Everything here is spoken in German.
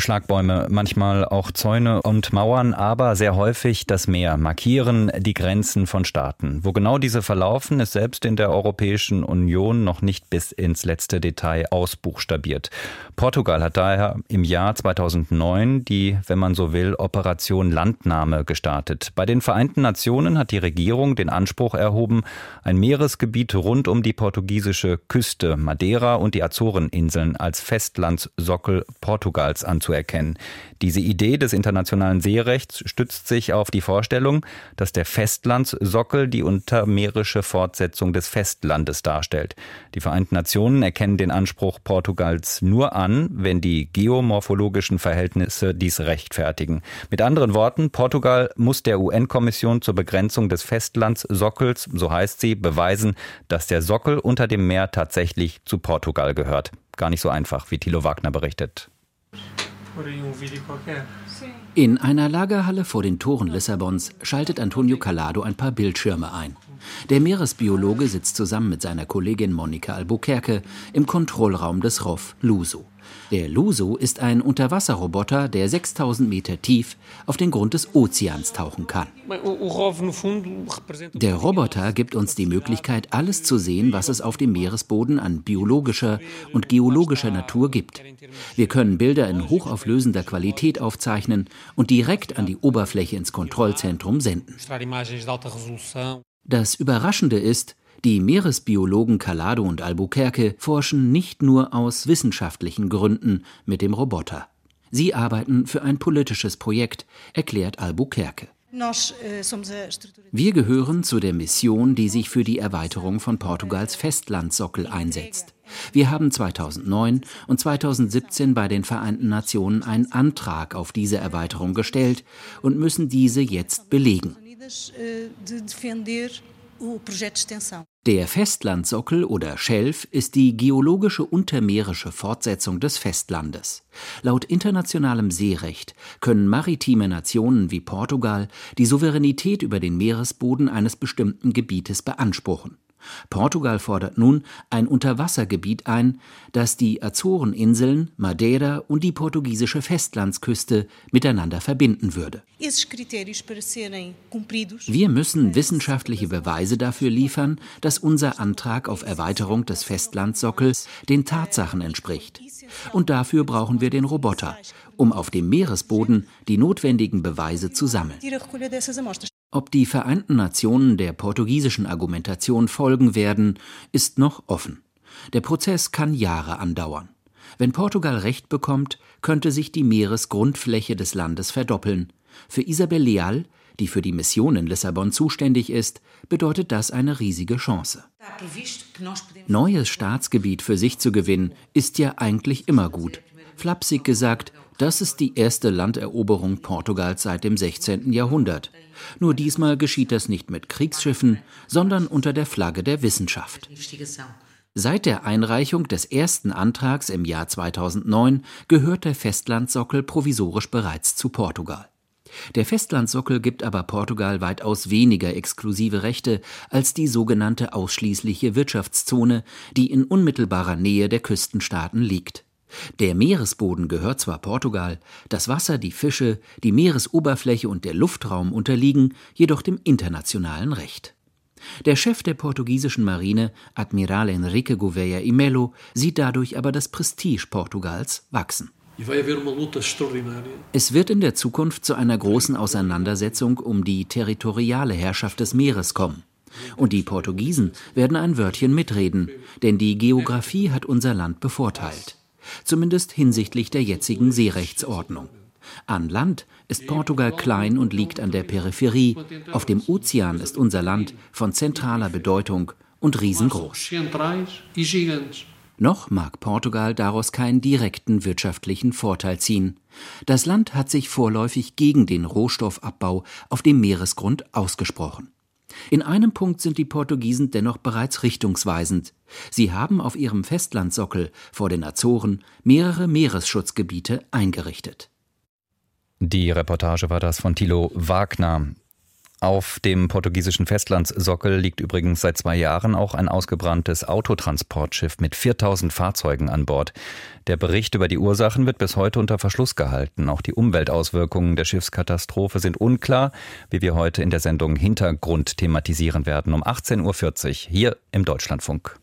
Schlagbäume, manchmal auch Zäune und Mauern, aber sehr häufig das Meer markieren die Grenzen von Staaten. Wo genau diese verlaufen, ist selbst in der Europäischen Union noch nicht bis ins letzte Detail ausbuchstabiert. Portugal hat daher im Jahr 2009 die, wenn man so will, Operation Landnahme gestartet. Bei den Vereinten Nationen hat die Regierung den Anspruch erhoben, ein Meeresgebiet rund um die portugiesische Küste, Madeira und die Azoreninseln als Festlandssockel Portugals anzunehmen anzuerkennen. Diese Idee des internationalen Seerechts stützt sich auf die Vorstellung, dass der Festlandssockel die untermeerische Fortsetzung des Festlandes darstellt. Die Vereinten Nationen erkennen den Anspruch Portugals nur an, wenn die geomorphologischen Verhältnisse dies rechtfertigen. Mit anderen Worten, Portugal muss der UN-Kommission zur Begrenzung des Festlandssockels, so heißt sie, beweisen, dass der Sockel unter dem Meer tatsächlich zu Portugal gehört. Gar nicht so einfach, wie Thilo Wagner berichtet. In einer Lagerhalle vor den Toren Lissabons schaltet Antonio Calado ein paar Bildschirme ein. Der Meeresbiologe sitzt zusammen mit seiner Kollegin Monika Albuquerque im Kontrollraum des ROF Luso. Der Luso ist ein Unterwasserroboter, der 6000 Meter tief auf den Grund des Ozeans tauchen kann. Der Roboter gibt uns die Möglichkeit, alles zu sehen, was es auf dem Meeresboden an biologischer und geologischer Natur gibt. Wir können Bilder in hochauflösender Qualität aufzeichnen und direkt an die Oberfläche ins Kontrollzentrum senden. Das Überraschende ist, die Meeresbiologen Calado und Albuquerque forschen nicht nur aus wissenschaftlichen Gründen mit dem Roboter. Sie arbeiten für ein politisches Projekt, erklärt Albuquerque. Wir gehören zu der Mission, die sich für die Erweiterung von Portugals Festlandsockel einsetzt. Wir haben 2009 und 2017 bei den Vereinten Nationen einen Antrag auf diese Erweiterung gestellt und müssen diese jetzt belegen. Der Festlandsockel oder Schelf ist die geologische untermeerische Fortsetzung des Festlandes. Laut internationalem Seerecht können maritime Nationen wie Portugal die Souveränität über den Meeresboden eines bestimmten Gebietes beanspruchen. Portugal fordert nun ein Unterwassergebiet ein, das die Azoreninseln, Madeira und die portugiesische Festlandsküste miteinander verbinden würde. Wir müssen wissenschaftliche Beweise dafür liefern, dass unser Antrag auf Erweiterung des Festlandsockels den Tatsachen entspricht. Und dafür brauchen wir den Roboter, um auf dem Meeresboden die notwendigen Beweise zu sammeln. Ob die Vereinten Nationen der portugiesischen Argumentation folgen werden, ist noch offen. Der Prozess kann Jahre andauern. Wenn Portugal Recht bekommt, könnte sich die Meeresgrundfläche des Landes verdoppeln. Für Isabel Leal, die für die Mission in Lissabon zuständig ist, bedeutet das eine riesige Chance. Neues Staatsgebiet für sich zu gewinnen, ist ja eigentlich immer gut. Flapsig gesagt, das ist die erste Landeroberung Portugals seit dem 16. Jahrhundert. Nur diesmal geschieht das nicht mit Kriegsschiffen, sondern unter der Flagge der Wissenschaft. Seit der Einreichung des ersten Antrags im Jahr 2009 gehört der Festlandsockel provisorisch bereits zu Portugal. Der Festlandsockel gibt aber Portugal weitaus weniger exklusive Rechte als die sogenannte ausschließliche Wirtschaftszone, die in unmittelbarer Nähe der Küstenstaaten liegt. Der Meeresboden gehört zwar Portugal, das Wasser, die Fische, die Meeresoberfläche und der Luftraum unterliegen jedoch dem internationalen Recht. Der Chef der portugiesischen Marine, Admiral Enrique Gouveia y Melo, sieht dadurch aber das Prestige Portugals wachsen. Es wird in der Zukunft zu einer großen Auseinandersetzung um die territoriale Herrschaft des Meeres kommen. Und die Portugiesen werden ein Wörtchen mitreden, denn die Geografie hat unser Land bevorteilt zumindest hinsichtlich der jetzigen Seerechtsordnung. An Land ist Portugal klein und liegt an der Peripherie, auf dem Ozean ist unser Land von zentraler Bedeutung und riesengroß. Noch mag Portugal daraus keinen direkten wirtschaftlichen Vorteil ziehen. Das Land hat sich vorläufig gegen den Rohstoffabbau auf dem Meeresgrund ausgesprochen. In einem Punkt sind die Portugiesen dennoch bereits richtungsweisend. Sie haben auf ihrem Festlandsockel vor den Azoren mehrere Meeresschutzgebiete eingerichtet. Die Reportage war das von Thilo Wagner. Auf dem portugiesischen Festlandssockel liegt übrigens seit zwei Jahren auch ein ausgebranntes Autotransportschiff mit 4000 Fahrzeugen an Bord. Der Bericht über die Ursachen wird bis heute unter Verschluss gehalten. Auch die Umweltauswirkungen der Schiffskatastrophe sind unklar, wie wir heute in der Sendung Hintergrund thematisieren werden um 18.40 Uhr hier im Deutschlandfunk.